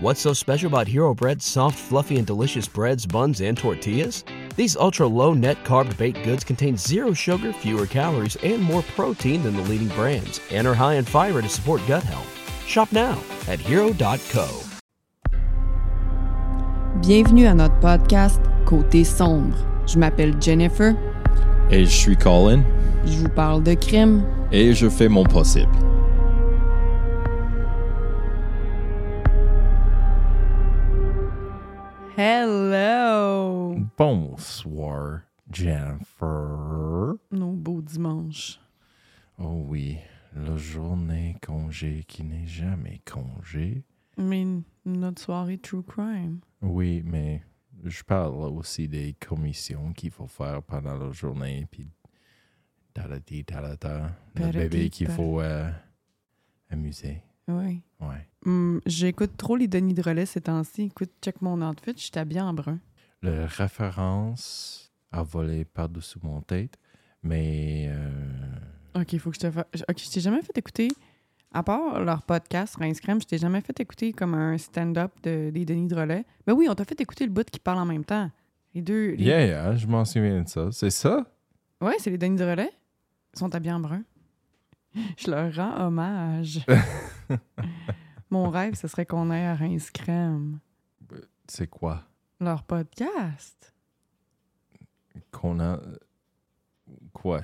What's so special about Hero Bread's soft, fluffy, and delicious breads, buns, and tortillas? These ultra low net carb baked goods contain zero sugar, fewer calories, and more protein than the leading brands, and are high in fiber to support gut health. Shop now at hero.co. Bienvenue à notre podcast Côté sombre. Je m'appelle Jennifer. Et je suis Colin. Je vous parle de crime. Et je fais mon possible. Hello! Bonsoir, Jennifer. Nos beaux dimanches. Oh oui, la journée congé qui n'est jamais congé. Mais notre soirée True Crime. Oui, mais je parle aussi des commissions qu'il faut faire pendant la journée, puis talata, le bébé qu'il faut euh, amuser. Oui. Ouais. Hum, J'écoute trop les Denis de relais ces temps-ci. Écoute, check mon outfit, je suis habillée en brun. Le référence a volé par-dessous mon tête, mais euh, Ok, il faut que je te fasse. Ok, je t'ai jamais fait écouter, à part leur podcast Rince Crème, je t'ai jamais fait écouter comme un stand-up de, des Denis de relais. Ben oui, on t'a fait écouter le bout qui parle en même temps. Les deux. les- yeah, yeah, je m'en souviens de ça. C'est ça? Ouais, c'est les Denis de relais. Ils sont habillés en brun. Je leur rends hommage. Mon rêve, ce serait qu'on aille à Rince Crème. C'est quoi? Leur podcast. Qu'on a. Quoi?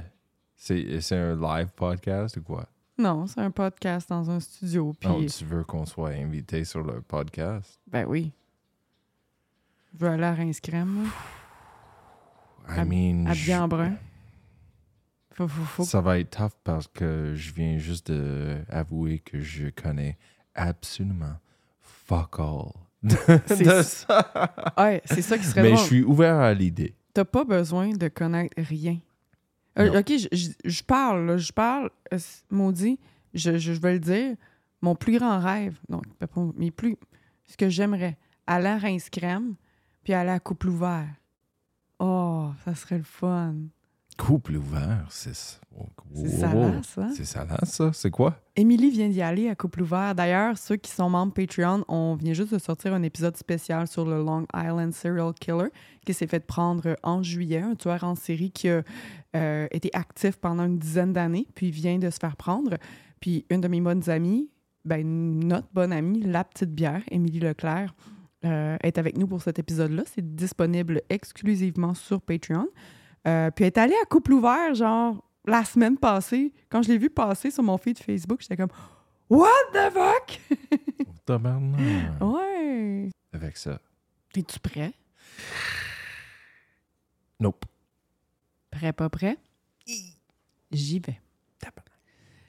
C'est c'est un live podcast ou quoi? Non, c'est un podcast dans un studio. Puis, Non, tu veux qu'on soit invité sur le podcast? ben oui. Je veux aller à Rince Crème, là, I Hab- mean, habillé je- en brun. Faut, faut, faut... ça va être tough parce que je viens juste d'avouer que je connais absolument fuck all de, ça. Ouais, c'est ça qui serait Mais je suis ouvert à l'idée. T'as pas besoin de connaître rien. Euh, ok, je, je- je parle, là, je parle, euh, maudit, je, je, vais le dire, mon plus grand rêve, non, mais plus, ce que j'aimerais, aller à Rince Crème, puis aller à Couple Ouvert. Oh, ça serait le fun. Couple ouvert, c'est ça. Oh, C'est wow. salace, hein? C'est salace, ça? C'est quoi? Émilie vient d'y aller à Couple Ouvert. D'ailleurs, ceux qui sont membres Patreon, on vient juste de sortir un épisode spécial sur le Long Island Serial Killer qui s'est fait prendre en juillet, un tueur en série qui a euh, été actif pendant une dizaine d'années, puis vient de se faire prendre. Puis une de mes bonnes amies, ben, notre bonne amie, la petite bière, Émilie Leclerc, euh, est avec nous pour cet épisode-là. C'est disponible exclusivement sur Patreon. Euh, puis elle est allée à Couple Ouvert, genre, la semaine passée. Quand je l'ai vu passer sur mon feed Facebook, j'étais comme What the fuck? Tabarnak. ouais. Avec ça. Es-tu prêt? Nope. Prêt, pas prêt? J'y vais.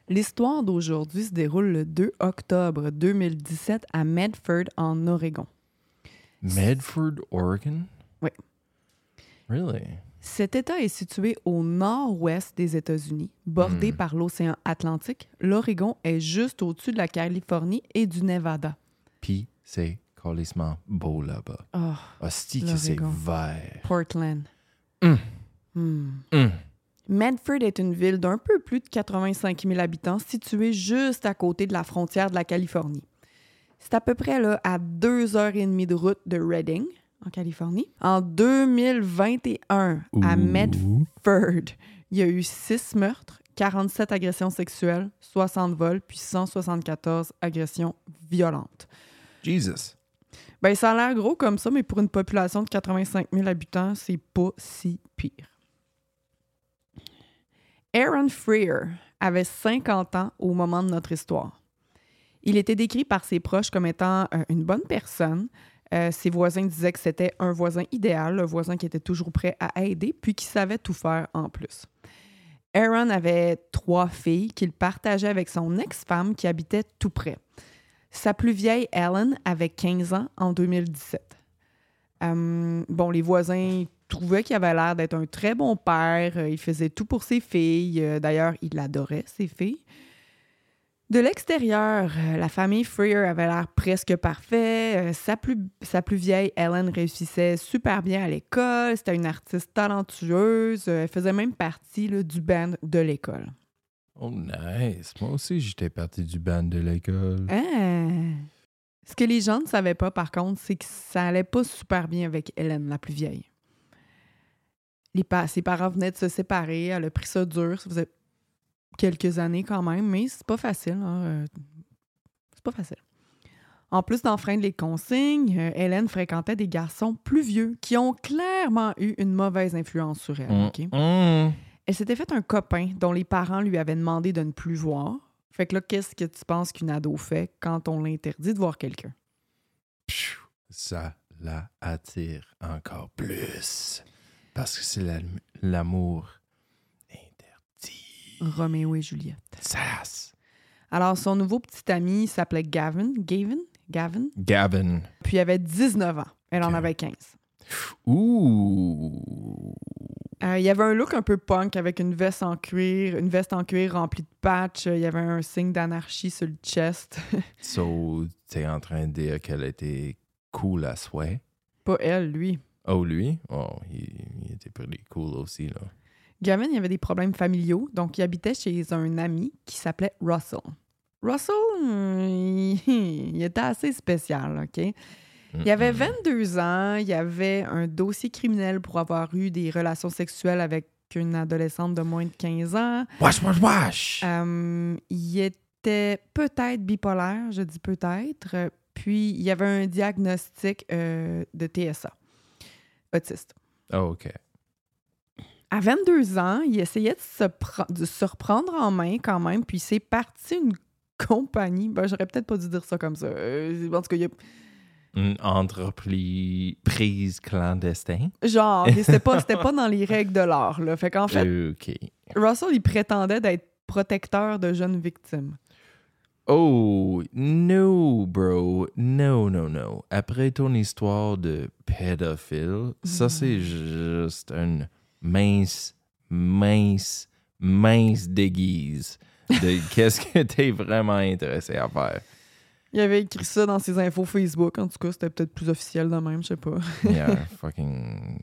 L'histoire d'aujourd'hui se déroule le 2 octobre 2017 à Medford, en Oregon. Medford, Oregon? Oui. Really? Cet État est situé au nord-ouest des États-Unis, bordé Hmm. par l'océan Atlantique. L'Oregon est juste au-dessus de la Californie et du Nevada. Puis, c'est calissement beau là-bas. Oh, Hostie que c'est vert. Portland. Hmm. Hum. Medford est une ville d'un peu plus de 85 000 habitants située juste à côté de la frontière de la Californie. C'est à peu près là, à deux heures et demie de route de Redding, en Californie. En 2021, à. Medford, il y a eu six meurtres, 47 agressions sexuelles, 60 vols, puis 174 agressions violentes. Jesus. Ben, ça a l'air gros comme ça, mais pour une population de 85 000 habitants, c'est pas si pire. Aaron Freer avait 50 ans au moment de notre histoire. Il était décrit par ses proches comme étant euh, une bonne personne. Euh, ses voisins disaient que c'était un voisin idéal, un voisin qui était toujours prêt à aider, puis qui savait tout faire en plus. Aaron avait trois filles qu'il partageait avec son ex-femme qui habitait tout près. Sa plus vieille, Ellen, avait 15 ans en 2017. Euh, bon, les voisins trouvaient qu'il avait l'air d'être un très bon père. Euh, Il faisait tout pour ses filles. Euh, D'ailleurs, il adorait ses filles. De l'extérieur, euh, la famille Freer avait l'air presque parfait. Euh, Sa plus, sa plus vieille, Ellen, réussissait super bien à l'école. C'était une artiste talentueuse. Euh, Elle faisait même partie là, du band de l'école. Oh, nice. Moi aussi, j'étais parti du band de l'école. Ah! Ce que les gens ne savaient pas, par contre, c'est que ça allait pas super bien avec Hélène, la plus vieille. Les pa- ses parents venaient de se séparer, elle a pris ça dur, ça faisait quelques années quand même, mais c'est pas facile. hein, euh, C'est pas facile. En plus d'enfreindre les consignes, euh, Hélène fréquentait des garçons plus vieux qui ont clairement eu une mauvaise influence sur elle. Mm, mm. Elle s'était fait un copain dont les parents lui avaient demandé de ne plus voir. Fait que là, qu'est-ce que tu penses qu'une ado fait quand on l'interdit de voir quelqu'un? Ça la attire encore plus. Parce que c'est la- l'amour. Roméo et Juliette. Sass. Alors, son nouveau petit ami s'appelait Gavin. Gavin? Gavin? Gavin. Puis il avait 19 ans. Elle en avait 15. Ouh. Euh, il y avait un look un peu punk avec une veste en cuir, une veste en cuir remplie de patchs. Il y avait un signe d'anarchie sur le chest. So, t'es en train de dire qu'elle était cool à souhait? Pas elle, lui. Oh, lui? Oh, il, il était pretty cool aussi, là. Gavin, il avait des problèmes familiaux, donc il habitait chez un ami qui s'appelait Russell. Russell, hum, il, était assez spécial, OK? Il avait Mm-mm. 22 ans, il avait un dossier criminel pour avoir eu des relations sexuelles avec une adolescente de moins de 15 ans. Wash, wash, wash! Euh, il était peut-être bipolaire, je dis peut-être. Puis il y avait un diagnostic euh, de TSA, autiste. Oh, OK. À 22 ans, il essayait de se, de se reprendre en main quand même, puis c'est parti une compagnie. Ben, j'aurais peut-être pas dû dire ça comme ça. Euh, en tout cas, il y a- Une entreprise prise clandestine? genre, c'était pas, pas dans les règles de l'art. Là. Fait qu'en fait. Russell, il prétendait d'être protecteur de jeunes victimes. Oh, no, bro. No, no, no. Après ton histoire de pédophile, ça, c'est juste une mince, mince, mince déguise de qu'est-ce que t'es vraiment intéressé à faire. Il avait écrit ça dans ses infos Facebook. En tout cas, c'était peut-être plus officiel de même, je sais pas. Yeah, fucking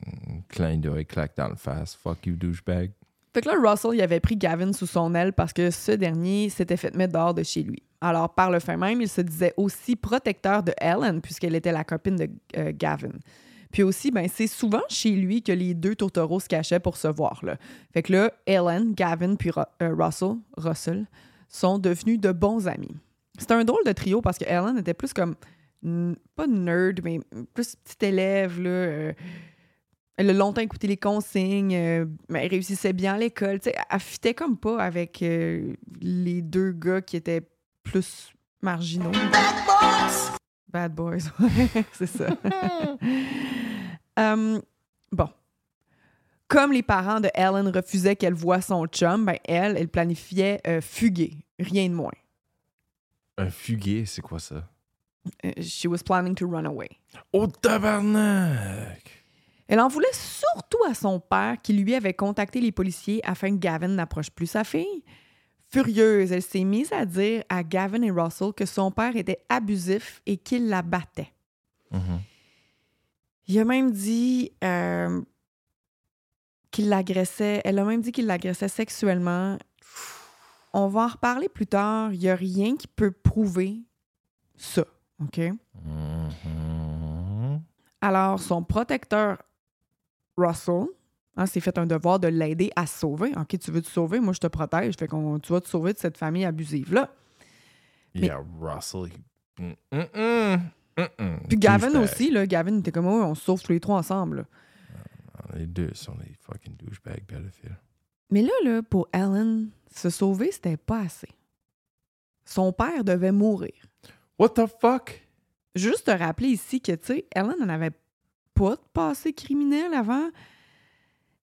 clin d'œil, claque dans le face. Fuck you, douchebag. Fait que là, Russell, il avait pris Gavin sous son aile parce que ce dernier s'était fait mettre dehors de chez lui. Alors, par le fait même, il se disait aussi protecteur de Ellen, puisqu'elle était la copine de euh, Gavin. Puis aussi, ben, c'est souvent chez lui que les deux tourtereaux se cachaient pour se voir. Là. Fait que là, Ellen, Gavin puis euh, Russell, Russell sont devenus de bons amis. C'était un drôle de trio parce que Ellen était plus comme, pas nerd, mais plus petite élève, là. euh, elle a longtemps écouté les consignes, euh, mais elle réussissait bien à l'école. Elle fitait comme pas avec les deux gars qui étaient plus marginaux. ouais, c'est ça. Hum, bon. Comme les parents de Ellen refusaient qu'elle voie son chum, ben elle, elle planifiait euh, fuguer, rien de moins. Un fuguet, c'est quoi ça? Euh, She was planning to run away. Oh, tabarnak! Elle en voulait surtout à son père qui lui avait contacté les policiers afin que Gavin n'approche plus sa fille. Furieuse, elle s'est mise à dire à Gavin et Russell que son père était abusif et qu'il la battait. Mhm. Il a même dit euh, qu'il l'agressait. Elle a même dit qu'il l'agressait sexuellement. On va en reparler plus tard. Il n'y a rien qui peut prouver ça. OK? Mhm. Alors, son protecteur, Russell, hein, s'est fait un devoir de l'aider à se sauver. OK, tu veux te sauver? Moi, je te protège. Fait qu'on, tu vas te sauver de cette famille abusive-là. Mais- Yeah, Russell. he- Mm, mm, mm. Puis Gavin aussi, là, Gavin était comme, Ouais, on se sauve tous les trois ensemble. là. Les deux sont des fucking douchebags pédophiles. Mais là, là, pour Ellen, se sauver, c'était pas assez. Son père devait mourir. What the fuck? Juste te rappeler ici que, tu sais, Ellen n'en avait pas de passé criminel avant.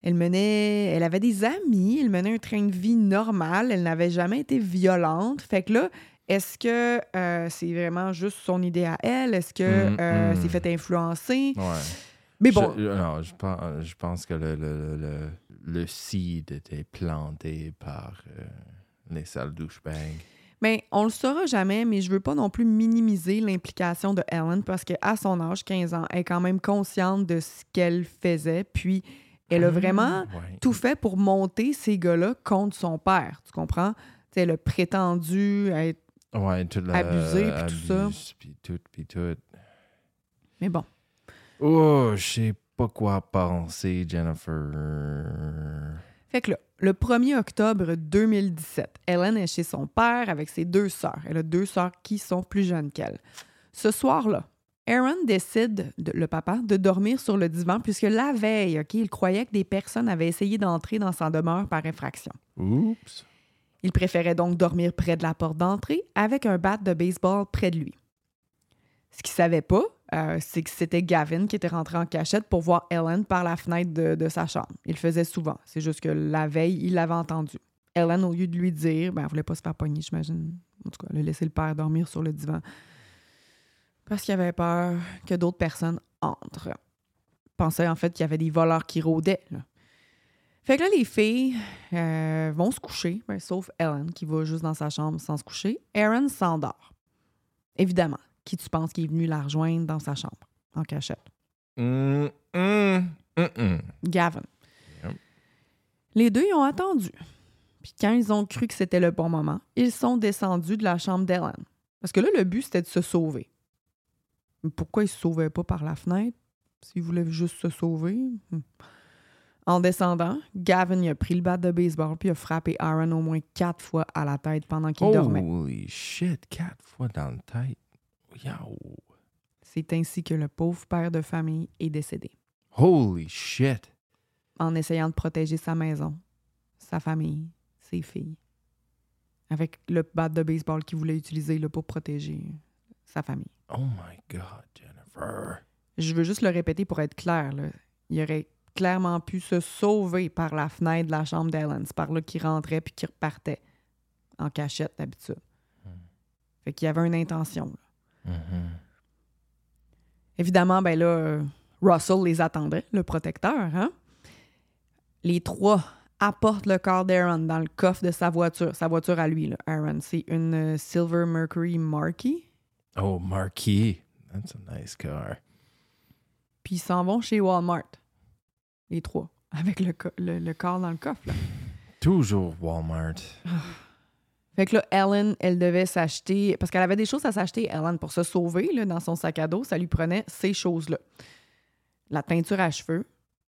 Elle menait, elle avait des amis, elle menait un train de vie normal, elle n'avait jamais été violente. Fait que là, est-ce que euh, c'est vraiment juste son idée à elle? Est-ce que Mm, euh, mm. c'est fait influencer? Ouais. Mais bon, Je, non, je pense, je pense que le, le, le, le seed était planté par euh, les sales douchebags. Mais on le saura jamais, mais je veux pas non plus minimiser l'implication de Ellen parce qu'à son âge, 15 ans, elle est quand même consciente de ce qu'elle faisait. Puis elle a vraiment Ouais. tout fait pour monter ces gars-là contre son père. Tu comprends? Tu sais, elle a prétendu être Ouais, tout la, Abusé, puis tout ça. abuse, Puis tout, puis tout. Mais bon. Oh, je sais pas quoi penser, Jennifer. Fait que là, le 1er octobre 2017, Ellen est chez son père avec ses deux sœurs. Elle a deux sœurs qui sont plus jeunes qu'elle. Ce soir-là, Aaron décide, de- le papa, de dormir sur le divan puisque la veille, OK, il croyait que des personnes avaient essayé d'entrer dans sa demeure par infraction. Oups. Il préférait donc dormir près de la porte d'entrée avec un bat de baseball près de lui. Ce qu'il savait pas, euh, c'est que c'était Gavin qui était rentré en cachette pour voir Ellen par la fenêtre de, de sa chambre. Il le faisait souvent. C'est juste que la veille, il l'avait entendu. Ellen, au lieu de lui dire, ben, elle voulait pas se faire pogner, j'imagine. En tout cas, elle a laissé le père dormir sur le divan parce qu'il avait peur que d'autres personnes entrent. Il pensait en fait qu'il y avait des voleurs qui rôdaient. là. Fait que là, les filles euh, vont se coucher, ben, sauf Ellen qui va juste dans sa chambre sans se coucher. Aaron s'endort. Évidemment, qui tu penses qui est venu la rejoindre dans sa chambre, en cachette? Hum. Gavin. Yep. Les deux, ils ont attendu. Puis quand ils ont cru que c'était le bon moment, ils sont descendus de la chambre d'Ellen. Parce que là, le but, c'était de se sauver. Pourquoi ils se sauvaient pas par la fenêtre? S'ils voulaient juste se sauver? Hmm. En descendant, Gavin il a pris le bat de baseball puis a frappé Aaron au moins quatre fois à la tête pendant qu'il dormait. Holy shit, quatre fois dans le tête. Yo. C'est ainsi que le pauvre père de famille est décédé, Holy shit. en essayant de protéger sa maison, sa famille, ses filles, avec le bat de baseball qu'il voulait utiliser là, pour protéger sa famille. Oh my god, Jennifer. Je veux juste le répéter pour être clair. là. Il aurait clairement pu se sauver par la fenêtre de la chambre d'Ellen. C'est par là qu'il rentrait puis qu'il repartait en cachette d'habitude. Fait qu'il y avait une intention. là. Mhm. Évidemment, ben là, euh, Russell les attendait, le protecteur. Hein? Les trois apportent le corps d'Aaron dans le coffre de sa voiture. Sa voiture à lui, là, Aaron. C'est une euh, Silver Mercury Marquis. Oh, Marquis. That's a nice car. Puis ils s'en vont chez Walmart. Les trois. Avec le, co- le- le corps dans le coffre. là. Toujours Walmart. Fait que là, Ellen, elle devait s'acheter. Parce qu'elle avait des choses à s'acheter, Ellen, pour se sauver là, dans son sac à dos. Ça lui prenait ces choses-là la teinture à cheveux,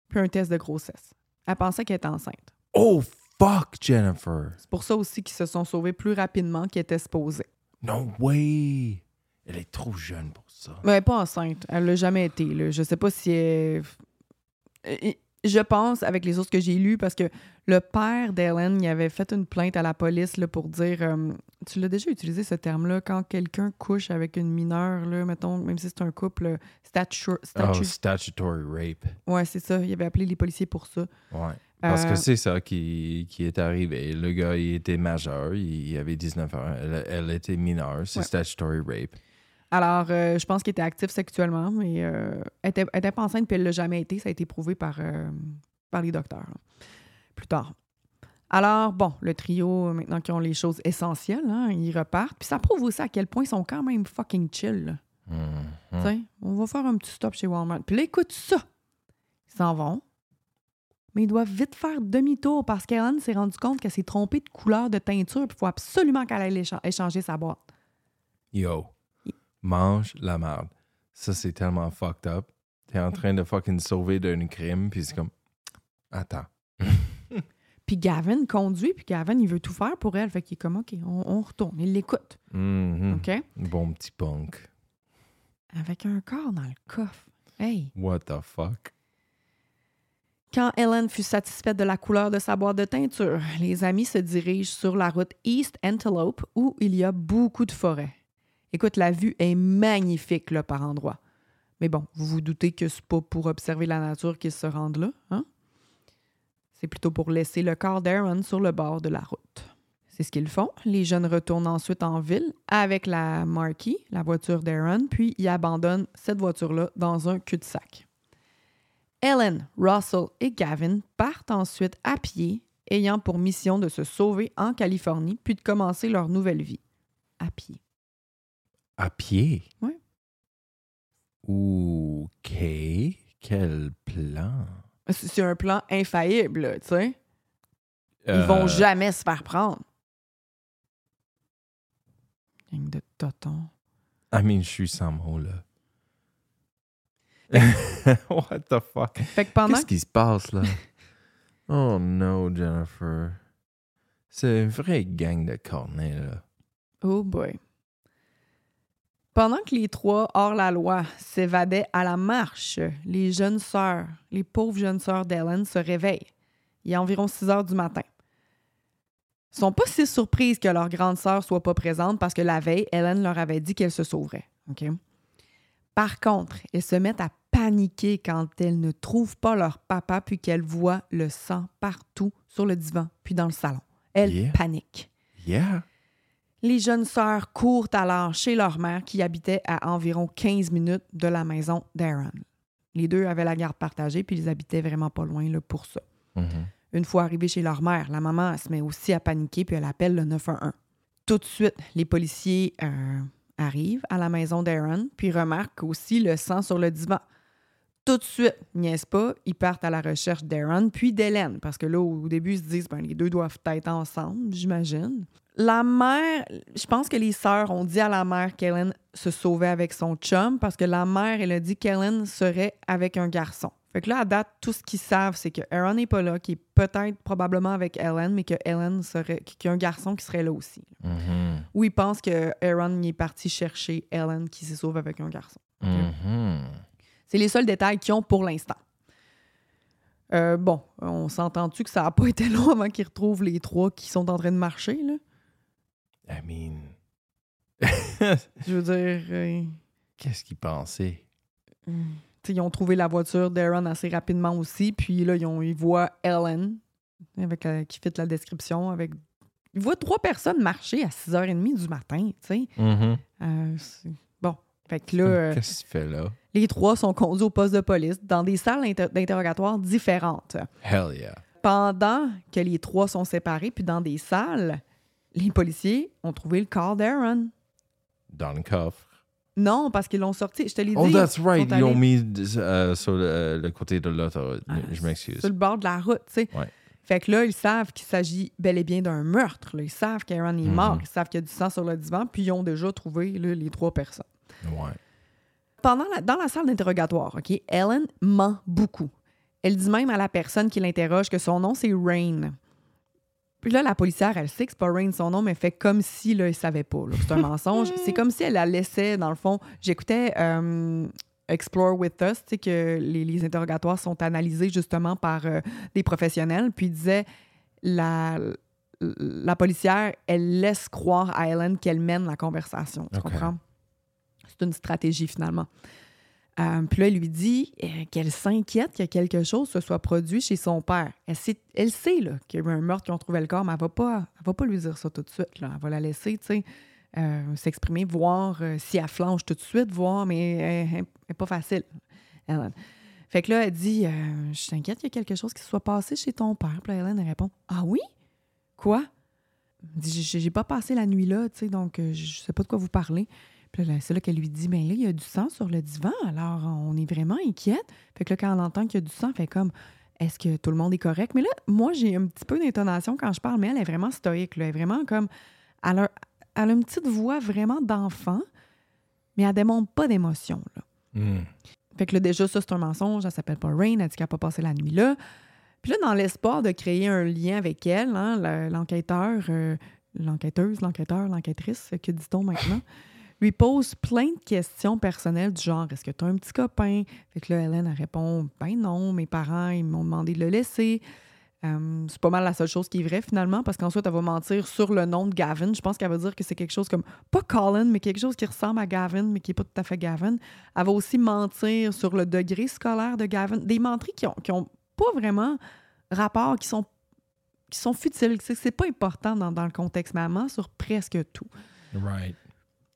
puis un test de grossesse. Elle pensait qu'elle était enceinte. Oh, fuck, Jennifer. C'est pour ça aussi qu'ils se sont sauvés plus rapidement qu'ils étaient supposés. No way. Elle est trop jeune pour ça. Mais elle est pas enceinte. Elle l'a jamais été. Là. Je sais pas si elle... Euh, Je pense, avec les autres que j'ai lus, parce que le père d'Ellen, il avait fait une plainte à la police là, pour dire... euh, tu l'as déjà utilisé, ce terme-là, quand quelqu'un couche avec une mineure, là, mettons, même si c'est un couple, statu... Oh, statu- statutory rape. Ouais, c'est ça. Il avait appelé les policiers pour ça. Ouais. Parce Euh, que c'est ça qui, qui est arrivé. Le gars, il était majeur, il avait 19 ans. Elle, elle était mineure, c'est Ouais. statutory rape. Alors, euh, je pense qu'il était actif sexuellement, mais euh, elle était, elle était pas enceinte puis elle l'a jamais été. Ça a été prouvé par, euh, par les docteurs plus tard. Alors, bon, le trio, maintenant qu'ils ont les choses essentielles, hein, ils repartent. Puis ça prouve aussi à quel point ils sont quand même fucking chill. Mhm. Tiens, on va faire un petit stop chez Walmart. Puis là, écoute ça. Ils s'en vont. Mais ils doivent vite faire demi-tour parce qu'Ellen s'est rendu compte qu'elle s'est trompée de couleur de teinture. Puis il faut absolument qu'elle aille écha- échanger sa boîte. Yo, mange la merde. Ça, c'est tellement fucked up. T'es en train de fucking sauver d'un crime, puis c'est comme. Attends. Puis Gavin conduit, puis Gavin, il veut tout faire pour elle. Fait qu'il est comme, OK, on, on retourne. Il l'écoute. Mhm. OK? Bon petit punk. Avec un corps dans le coffre. Hey! What the fuck? Quand Ellen fut satisfaite de la couleur de sa boîte de teinture, les amis se dirigent sur la route East Antelope où il y a beaucoup de forêts. Écoute, la vue est magnifique par endroits. Mais bon, vous vous doutez que c'est pas pour observer la nature qu'ils se rendent là, hein? C'est plutôt pour laisser le corps d'Aaron sur le bord de la route. C'est ce qu'ils font. Les jeunes retournent ensuite en ville avec la Marquis, la voiture d'Aaron, puis ils abandonnent cette voiture-là dans un cul-de-sac. Ellen, Russell et Gavin partent ensuite à pied, ayant pour mission de se sauver en Californie puis de commencer leur nouvelle vie. À pied. À pied? Ouais. OK. Quel plan? C'est un plan infaillible, tu sais. Ils Euh, vont jamais se faire prendre. Gang de totons. I mean, je suis sans mots, là. What the fuck? Fait que pendant Qu'est-ce qui se passe, là? oh no, Jennifer. C'est une vraie gang de cornets, là. Oh boy. Pendant que les trois hors-la-loi s'évadaient à la marche, les jeunes sœurs, les pauvres jeunes sœurs d'Ellen se réveillent. Il est environ 6 heures du matin. Ils sont pas si surprises que leur grande sœur soit pas présente parce que la veille, Ellen leur avait dit qu'elle se sauverait. Par contre, elles se mettent à paniquer quand elles ne trouvent pas leur papa puis qu'elles voient le sang partout sur le divan puis dans le salon. Elles Yeah. paniquent. Yeah. Les jeunes sœurs courent alors chez leur mère qui habitait à environ 15 minutes de la maison d'Aaron. Les deux avaient la garde partagée puis ils habitaient vraiment pas loin là, pour ça. Mhm. Une fois arrivés chez leur mère, la maman elle se met aussi à paniquer puis elle appelle le 911. Tout de suite, les policiers euh, arrivent à la maison d'Aaron puis remarquent aussi le sang sur le divan. Tout de suite, niaise pas, ils partent à la recherche d'Aaron puis d'Hélène parce que là, au début, ils se disent ben, les deux doivent être ensemble, j'imagine. La mère, je pense que les sœurs ont dit à la mère qu'Hélène se sauvait avec son chum parce que la mère, elle a dit qu'Hélène serait avec un garçon. Fait que là, à date, tout ce qu'ils savent, c'est que Aaron n'est pas là, qu'il est peut-être probablement avec Helen, mais que Helen serait, qu'il y a un garçon qui serait là aussi. Mhm. Ou ils pensent que Aaron y est parti chercher Helen qui s'est sauvée avec un garçon. Mhm. C'est les seuls détails qu'ils ont pour l'instant. Euh, bon, on s'entend-tu que ça n'a pas été long avant qu'ils retrouvent les trois qui sont en train de marcher, là? I mean. Je veux dire, euh, Qu'est-ce qu'ils pensaient? t'sais, ils ont trouvé la voiture d'Aaron assez rapidement aussi, puis là, ils, ont, ils voient Ellen, avec, euh, qui fit la description, avec... Ils voient trois personnes marcher à 6h30 du matin, tu sais. Euh, bon, fait que là... euh, Qu'est-ce là? Les trois sont conduits au poste de police dans des salles d'inter- d'interrogatoire différentes. Hell yeah. Pendant que les trois sont séparés, puis dans des salles, les policiers ont trouvé le corps d'Aaron. Dans le coffre. Non, parce qu'ils l'ont sorti. Je te l'ai dit. Oh, that's right. Ils ont allés mis euh, sur le, le côté de l'autoroute. Ah, Je m'excuse. Sur le bord de la route, tu sais. Ouais. Fait que là, ils savent qu'il s'agit bel et bien d'un meurtre. là. Ils savent qu'Aaron est Mhm. mort. Ils savent qu'il y a du sang sur le divan, puis ils ont déjà trouvé là, les trois personnes. Ouais. Pendant la- dans la salle d'interrogatoire, OK, Ellen ment beaucoup. Elle dit même à la personne qui l'interroge que son nom, c'est Rain. Puis là, la policière, elle sait que c'est pas Rain son nom, mais elle fait comme si, là, elle savait pas, c'est un mensonge. c'est comme si elle la laissait, dans le fond. J'écoutais euh, Explore With Us, tu sais, que les, les interrogatoires sont analysés justement par euh, des professionnels. Puis il disait, la, la policière, elle laisse croire à Ellen qu'elle mène la conversation. Tu comprends? C'est une stratégie, finalement. Euh, puis là, elle lui dit euh, qu'elle s'inquiète que quelque chose se soit produit chez son père. Elle sait, elle sait là, qu'il y a eu un meurtre, qu'ils ont trouvé le corps, mais elle va pas, elle va pas lui dire ça tout de suite. Là. Elle va la laisser, euh, s'exprimer, voir si elle flanche tout de suite, voir, mais elle elle est pas facile. Ellen. Fait que là, elle dit Je t'inquiète qu'il y a quelque chose qui se soit passé chez ton père. Puis là, Hélène, répond Ah oui? Quoi Elle dit J'ai pas passé la nuit là, donc je sais pas de quoi vous parlez. Puis là, c'est là qu'elle lui dit Ben là, il y a du sang sur le divan, alors on est vraiment inquiète. Fait que là, quand elle entend qu'il y a du sang, elle fait comme Est-ce que tout le monde est correct? Mais là, moi, j'ai un petit peu d'intonation quand je parle, mais elle est vraiment stoïque, là. Elle est vraiment comme. Elle a, elle a une petite voix vraiment d'enfant, mais elle démontre pas d'émotion, là. Mm. Fait que là, déjà, ça, c'est un mensonge. Elle s'appelle pas Rain. Elle dit qu'elle n'a pas passé la nuit là. Puis là, dans l'espoir de créer un lien avec elle, hein, le- l'enquêteur, euh, l'enquêteuse, l'enquêteur, l'enquêtrice, que dit-on maintenant, lui pose plein de questions personnelles du genre Est-ce que tu as un petit copain? Fait que là, Hélène, elle répond Ben non, mes parents, ils m'ont demandé de le laisser. C'est pas mal la seule chose qui est vraie finalement, parce qu'ensuite, elle va mentir sur le nom de Gavin. Je pense qu'elle va dire que c'est quelque chose comme, pas Colin, mais quelque chose qui ressemble à Gavin, mais qui n'est pas tout à fait Gavin. Elle va aussi mentir sur le degré scolaire de Gavin. Des menteries qui ont, qui ont pas vraiment rapport, qui sont, qui sont futiles. C'est, c'est pas important dans, dans le contexte, ment sur presque tout. Right.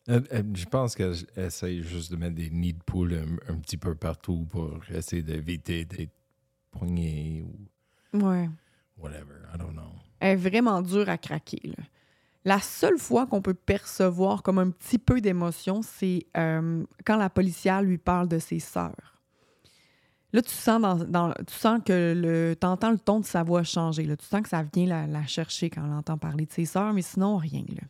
Euh, euh, je pense qu'elle essaye juste de mettre des nids de poules un, un petit peu partout pour essayer d'éviter d'être poignée ou Ouais. whatever. I don't know. Elle est vraiment dure à craquer. là. La seule fois qu'on peut percevoir comme un petit peu d'émotion, c'est euh, quand la policière lui parle de ses sœurs. Là, tu sens, dans, dans- tu sens que le, entends le ton de sa voix changer. Là. Tu sens que ça vient la, la chercher quand elle entend parler de ses sœurs, mais sinon, rien. Là.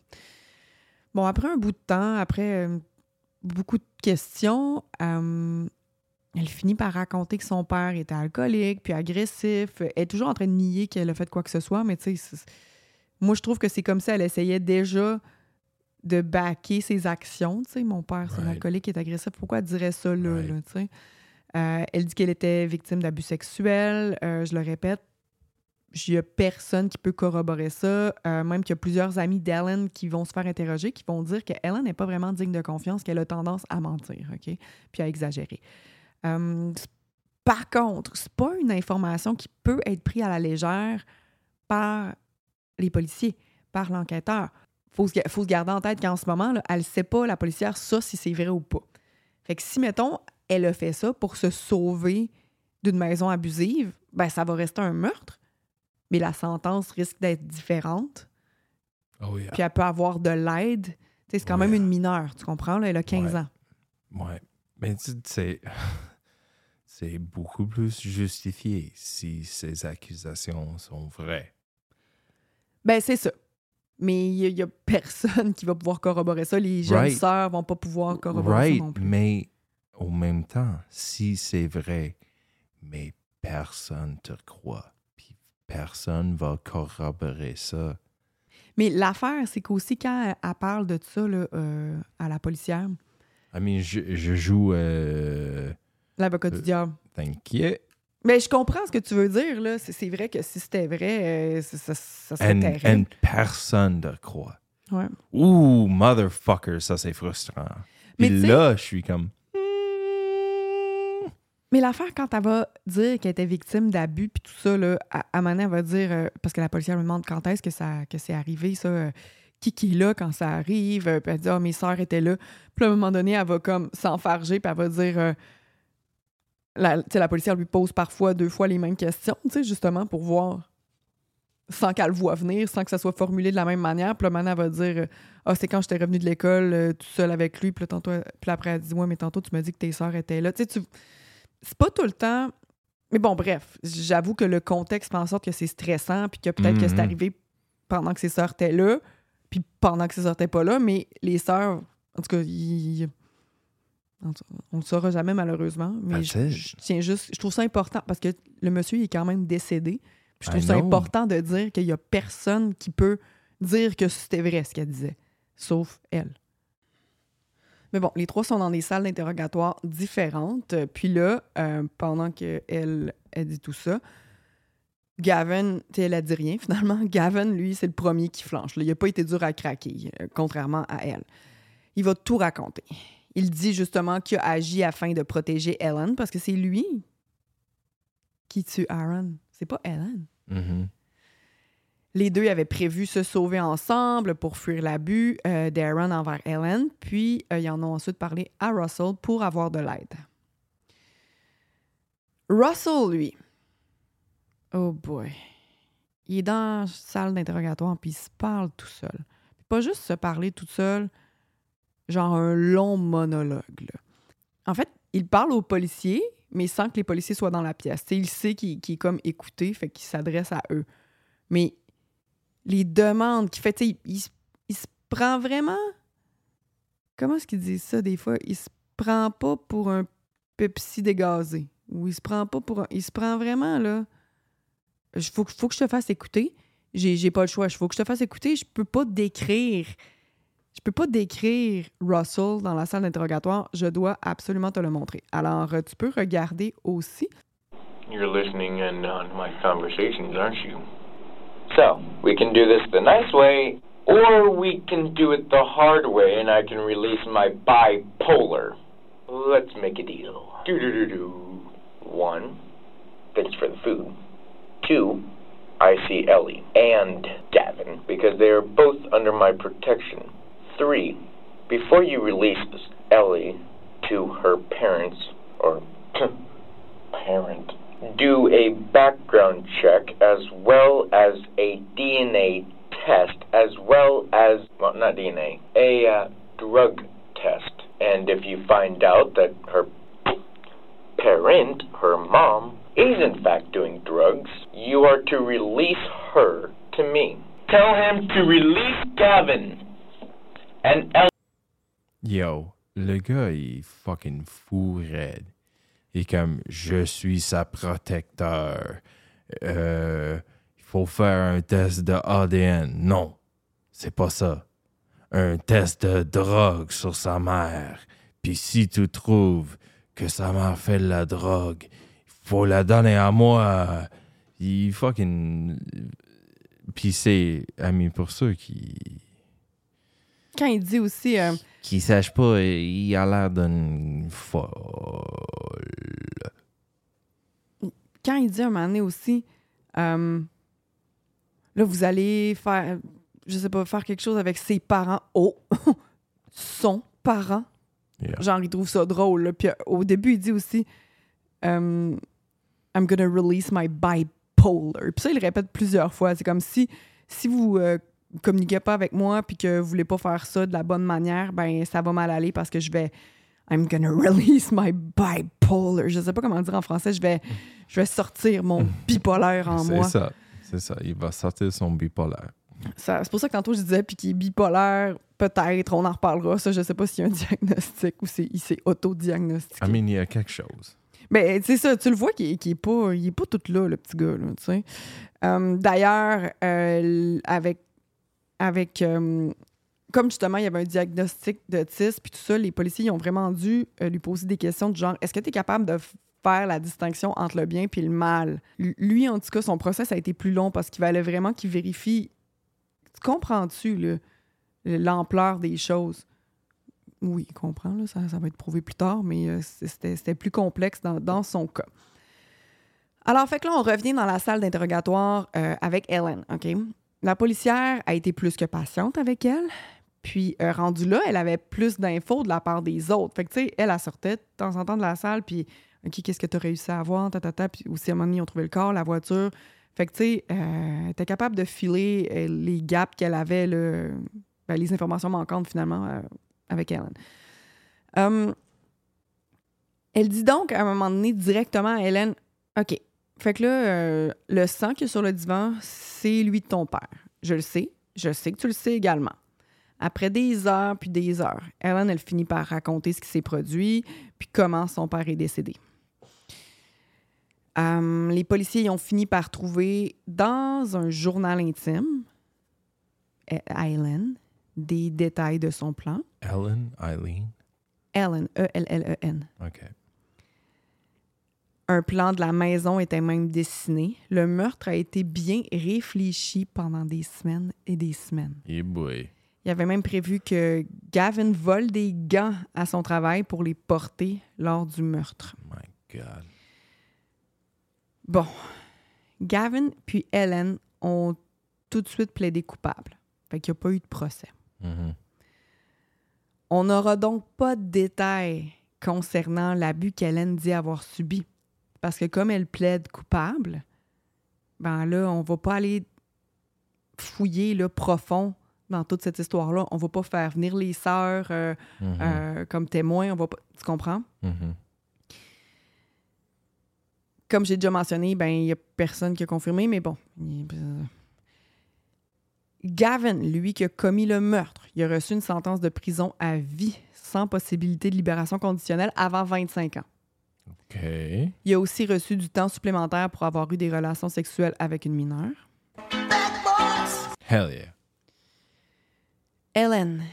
Bon, après un bout de temps, après euh, beaucoup de questions, euh, elle finit par raconter que son père était alcoolique, puis agressif. Elle est toujours en train de nier qu'elle a fait quoi que ce soit, mais tu sais, moi, je trouve que c'est comme ça, elle essayait déjà de baquer ses actions. Tu sais, mon père, c'est un alcoolique, il est agressif. Pourquoi elle dirait ça là, Right. là, tu sais? Euh, elle dit qu'elle était victime d'abus sexuels. Euh, je le répète, n'y a personne qui peut corroborer ça. Euh, même qu'il y a plusieurs amis d'Ellen qui vont se faire interroger, qui vont dire qu'Ellen n'est pas vraiment digne de confiance, qu'elle a tendance à mentir, OK? Puis à exagérer. Euh, par contre, c'est pas une information qui peut être prise à la légère par les policiers, par l'enquêteur. Faut, faut se garder en tête qu'en ce moment, elle ne sait pas, la policière, ça, si c'est vrai ou pas. Fait que si, mettons, elle a fait ça pour se sauver d'une maison abusive, ben ça va rester un meurtre, mais la sentence risque d'être différente. Oh, yeah. Puis elle peut avoir de l'aide. C'est quand Ouais. même une mineure, tu comprends? Là, elle a 15 Ouais. ans. Ouais. Mais tu sais, c'est beaucoup plus justifié si ces accusations sont vraies. Ben, c'est ça. Mais il n'y a, personne qui va pouvoir corroborer ça. Les jeunes Right. sœurs vont pas pouvoir corroborer Right, ça non plus. mais au même temps, si c'est vrai, mais personne te croit, personne va corroborer ça. Mais l'affaire, c'est qu'aussi quand elle, parle de ça là, euh, à la policière, I mean, je, je joue... Euh, l'avocat du Euh, diable. T'inquiète. Mais je comprends ce que tu veux dire. là. C'est vrai que si c'était vrai, euh, ça, serait And, terrible. and personne te croit. Ouais. Ouh, motherfucker, ça c'est frustrant. Mais Puis là, je suis comme... Mais l'affaire, quand elle va dire qu'elle était victime d'abus puis tout ça, là, à, à un moment donné, elle va dire, euh, parce que la policière me demande quand est-ce que, ça, que c'est arrivé, ça, euh, qui qui est là quand ça arrive, euh, puis elle dit, ah, mes sœurs étaient là. Puis à un moment donné, elle va comme s'enfarger, puis elle va dire, euh, la, la policière lui pose parfois deux fois les mêmes questions, tu sais, justement, pour voir, sans qu'elle le voie venir, sans que ça soit formulé de la même manière. Puis là, maintenant, elle va dire, ah, c'est quand j'étais revenue de l'école, tout seul avec lui, puis là, tantôt, puis après, elle dit, ouais, mais tantôt, tu m'as dit que tes sœurs étaient là. Tu sais, tu c'est pas tout le temps. Mais bon, bref, j'avoue que le contexte fait en sorte que c'est stressant, puis que peut-être que c'est Mhm. arrivé pendant que ses sœurs étaient là, puis pendant que ses sœurs étaient pas là, mais les sœurs, en tout cas, ils- on le saura jamais malheureusement, mais je, it. je tiens juste, je trouve ça important parce que le monsieur il est quand même décédé. Puis je trouve I ça know. important de dire qu'il y a personne qui peut dire que c'était vrai ce qu'elle disait, sauf elle. Mais bon, les trois sont dans des salles d'interrogatoire différentes. Euh, Puis là, euh, pendant qu'elle elle dit tout ça, Gavin, elle a dit rien finalement. Gavin, lui, c'est le premier qui flanche. Il n'a pas été dur à craquer, euh, contrairement à elle. Il va tout raconter. Il dit justement qu'il a agi afin de protéger Ellen parce que c'est lui qui tue Aaron. C'est pas Ellen. mhm. Les deux avaient prévu se sauver ensemble pour fuir l'abus euh, d'Aaron envers Ellen, puis euh, ils en ont ensuite parlé à Russell pour avoir de l'aide. Russell, lui, oh boy, il est dans la salle d'interrogatoire, puis il se parle tout seul. Pas juste se parler tout seul, genre un long monologue. En fait, il parle aux policiers, mais sans que les policiers soient dans la pièce. Il sait qu'il qu'il est comme écouté, fait qu'il s'adresse à eux. Mais les demandes qu'il fait, il, il il se prend vraiment. Comment est-ce qu'il dit ça des fois? Il se prend pas pour un Pepsi dégazé. Ou il se prend pas pour un. Il se prend vraiment, là. Il faut, faut que je te fasse écouter. J'ai j'ai pas le choix. Il faut que je te fasse écouter. Je peux pas décrire. Je peux pas décrire Russell dans la salle d'interrogatoire. Je dois absolument te le montrer. Alors, euh, tu peux regarder aussi. You're listening in on my conversations, aren't you? So, we can do this the nice way, or we can do it the hard way, and I can release my bipolar. Let's make a deal. Do do do do. One, thanks for the food. Two, I see Ellie and Gavin because they are both under my protection. Three, before you release Ellie to her parents, or parent, do a background check as well as a DNA test, as well as, well, not DNA, a uh, drug test. And if you find out that her parent, her mom, is in fact doing drugs, you are to release her to me. Tell him to release Gavin. And Ellen Yo, le gars, est fucking fou raide. Il est comme, je suis sa protecteur. Euh, il faut faire un test de ADN. Non, c'est pas ça. Un test de drogue sur sa mère. Puis si tu trouves que sa mère fait de la drogue, il faut la donner à moi. Il fucking... Puis c'est, ami, pour ceux qui Quand il dit aussi, euh, qui sache pas, il a l'air d'une folle. quand il dit un moment donné aussi, euh, là, vous allez faire, je sais pas, faire quelque chose avec ses parents. Oh! Son parent. Yeah. Genre, il trouve ça drôle. là. Puis euh, au début, il dit aussi, euh, I'm gonna release my bipolar. Puis ça, il le répète plusieurs fois. C'est comme si, si vous euh, communiquez pas avec moi puis que vous voulez pas faire ça de la bonne manière, ben ça va mal aller parce que je vais I'm gonna release my bipolar. Je sais pas comment dire en français. Je vais, je vais sortir mon bipolaire en C'est moi. ça. C'est ça. Il va sortir son bipolaire. C'est pour ça que tantôt je disais, puis qu'il est bipolaire, peut-être, on en reparlera. Ça, je sais pas s'il y a un diagnostic ou c'est- il s'est autodiagnostiqué. I mean, il y a quelque chose. Ben, c'est ça, tu le vois qu'il est, pas, il est pas tout là, le petit gars, là, tu sais. Euh, D'ailleurs, euh, avec, avec euh, comme justement, il y avait un diagnostic d'autisme, puis tout ça, les policiers ils ont vraiment dû euh, lui poser des questions du genre, est-ce que tu es capable de faire la distinction entre le bien puis le mal? Lui, en tout cas, son procès a été plus long parce qu'il fallait vraiment qu'il vérifie. Tu comprends-tu, l'ampleur des choses? Oui, il comprend, là, ça, va être prouvé plus tard, mais euh, c'était plus complexe dans, dans son cas. Alors, fait que là, on revient dans la salle d'interrogatoire euh, avec Ellen, OK? La policière a été plus que patiente avec elle. Puis, euh, rendue là, elle avait plus d'infos de la part des autres. Fait que, tu sais, elle, sortait de temps en temps de la salle, puis, OK, qu'est-ce que tu as réussi à avoir? Ta, ta. Puis aussi, à un moment donné, ils ont trouvé le corps, la voiture. Fait que, tu sais, euh, elle était capable de filer euh, les gaps qu'elle avait, ben, les informations manquantes, finalement, avec Ellen. Hum, elle dit donc, à un moment donné, directement à Hélène, OK, fait que là, euh, le sang qu'il y a sur le divan, c'est lui de ton père. Je le sais. Je sais que tu le sais également. Après des heures puis des heures, Helen, elle finit par raconter ce qui s'est produit puis comment son père est décédé. Hum, les policiers ils ont fini par trouver dans un journal intime à Helen des détails de son plan. Ellen, Eileen. Ellen, E E-L-L-E-N. OK. Un plan de la maison était même dessiné. Le meurtre a été bien réfléchi pendant des semaines et des semaines. Yeah, boy. Il avait même prévu que Gavin vole des gants à son travail pour les porter lors du meurtre. My God. Bon, Gavin puis Ellen ont tout de suite plaidé coupable. Fait qu'il n'y a pas eu de procès. Mhm. On n'aura donc pas de détails concernant l'abus qu'Hélène dit avoir subi. Parce que comme elle plaide coupable, ben là, on va pas aller fouiller là, profond dans toute cette histoire-là. On va pas faire venir les sœurs euh, Mhm. euh, comme témoins. On va pas... Tu comprends? Mhm. Comme j'ai déjà mentionné, ben il y a personne qui a confirmé, mais bon. euh, Gavin, lui qui a commis le meurtre, il a reçu une sentence de prison à vie sans possibilité de libération conditionnelle avant 25 ans. Il a aussi reçu du temps supplémentaire pour avoir eu des relations sexuelles avec une mineure. Hell yeah. Helen,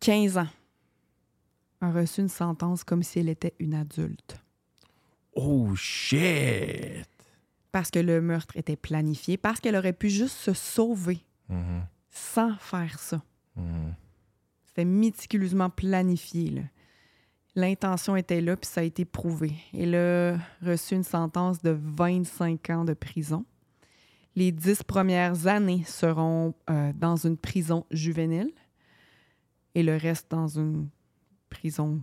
15 ans, a reçu une sentence comme si elle était une adulte. Oh, shit. Parce que le meurtre était planifié, parce qu'elle aurait pu juste se sauver Mhm. sans faire ça. Mhm. C'était méticuleusement planifié. là. L'intention était là, puis ça a été prouvé. Elle a reçu une sentence de 25 ans de prison. Les dix premières années seront euh, dans une prison juvénile et le reste dans une prison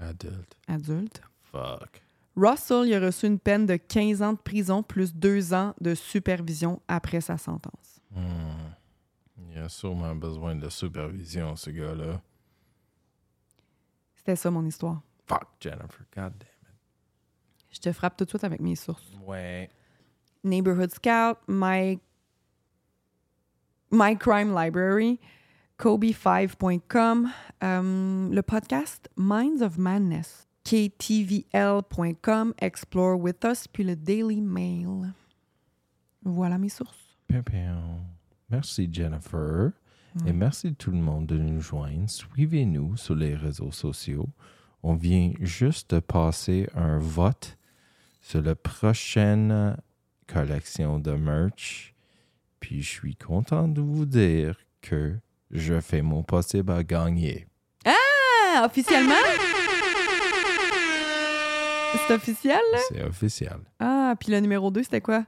Adulte. adulte. Fuck. Russell il a reçu une peine de 15 ans de prison plus deux ans de supervision après sa sentence. Hmm. Il a sûrement besoin de supervision, ce gars-là. C'était ça mon histoire. Fuck, Jennifer. God damn Je te frappe tout de suite avec mes sources. it. Ouais. Neighborhood Scout, My, My Crime Library, kobe5.com, euh, le podcast Minds of Madness, ktvl.com, Explore With Us, puis le Daily Mail. Voilà mes sources. Merci Jennifer. Et merci tout le monde de nous joindre. Suivez-nous sur les réseaux sociaux. On vient juste de passer un vote sur la prochaine collection de merch. Puis je suis content de vous dire que je fais mon possible à gagner. Ah, officiellement? C'est officiel, là? C'est officiel. Ah, puis le numéro 2, c'était quoi?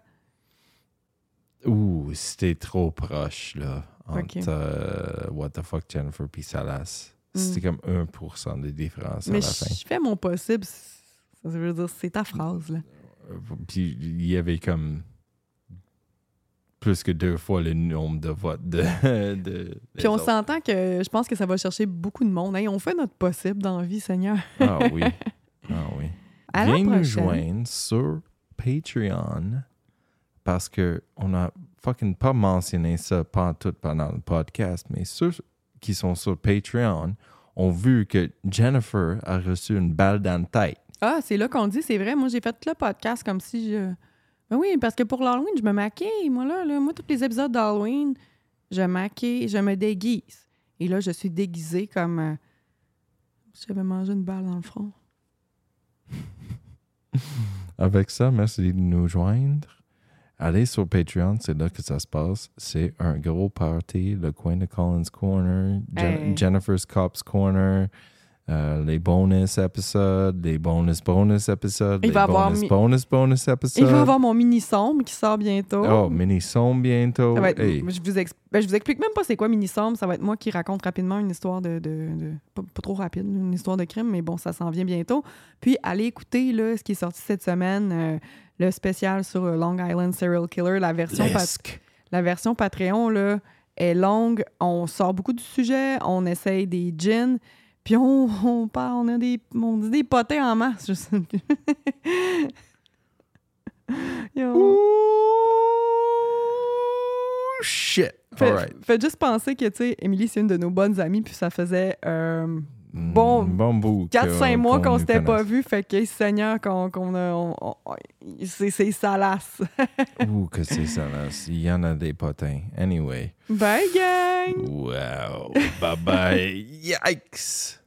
Ouh, c'était trop proche, là. Entre euh, What the fuck Jennifer puis Salas. C'était comme 1% de différence Mm. Mais à la fin. je fais mon possible. Ça veut dire, c'est ta phrase, là. Euh, Puis il y avait comme plus que deux fois le nombre de votes de. de Puis on des s'entend que je pense que ça va chercher beaucoup de monde. Hey, on fait notre possible dans la vie, Seigneur. Ah oui. Ah oui. À Viens nous joindre sur Patreon parce que on a fucking pas mentionné ça pas tout pendant le podcast, mais ceux qui sont sur Patreon ont vu que Jennifer a reçu une balle dans la tête. Ah, c'est là qu'on dit, c'est vrai. Moi, j'ai fait le podcast comme si je. Ben oui, parce que pour l'Halloween, je me maquille. Moi, là, là, moi, tous les épisodes d'Halloween, je maquille, je me déguise. Et là, je suis déguisée comme. euh, si j'avais mangé une balle dans le front. Avec ça, merci de nous joindre. Allez sur Patreon, c'est là que ça se passe. C'est un gros party, le coin de Collins Corner. Jennifer's Cops Corner, euh, les bonus épisodes, les bonus bonus épisodes, les bonus mi- bonus bonus épisodes. Il va y avoir mon mini-sombre qui sort bientôt. Oh, mini son bientôt. Être- Hey. je, vous ben, je vous explique même pas c'est quoi mini-sombre. Ça va être moi qui raconte rapidement une histoire de... de- de- pas, pas trop rapide, une histoire de crime, mais bon, ça s'en vient bientôt. Puis, allez écouter là, ce qui est sorti cette semaine, euh, le spécial sur euh, Long Island Serial Killer, la version, la version Patreon là, est longue. On sort beaucoup du sujet, on essaye des gins, puis on, on, parle, on a des, on dit des potins en masse. Je sais plus. Yo. Ouh, shit. Fait, right. fait juste penser que, tu sais, Émilie, c'est une de nos bonnes amies, puis ça faisait euh, bon Mm, bon bout 4-5 que- mois qu'on nous s'était pas vu. Fait que, Seigneur, qu'on on- c'est c'est salace. Ouh, que c'est là. Il y en a des potins. Anyway. Bye, gang! Wow. bye bye. Yikes.